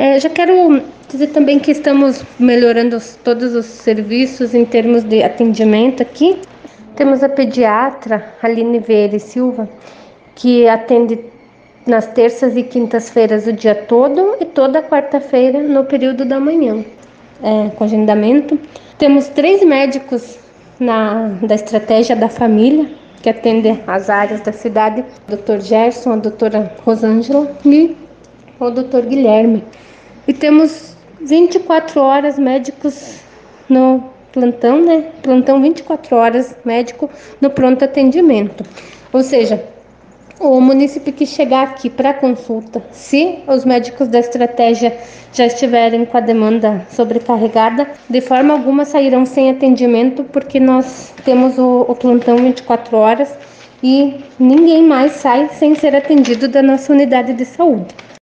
É, já quero dizer também que estamos melhorando os, todos os serviços em termos de atendimento aqui. Temos a pediatra Aline Vieira Silva, que atende nas terças e quintas-feiras o dia todo e toda quarta-feira no período da manhã, é, com agendamento. Temos três médicos na, da estratégia da família, que atende as áreas da cidade, o Dr. Gerson, a doutora Rosângela e o Dr. Guilherme. E temos 24 horas médicos no plantão, né? Plantão 24 horas médico no pronto atendimento. Ou seja, o município que chegar aqui para consulta, se os médicos da estratégia já estiverem com a demanda sobrecarregada, de forma alguma sairão sem atendimento, porque nós temos o, o plantão 24 horas e ninguém mais sai sem ser atendido da nossa unidade de saúde.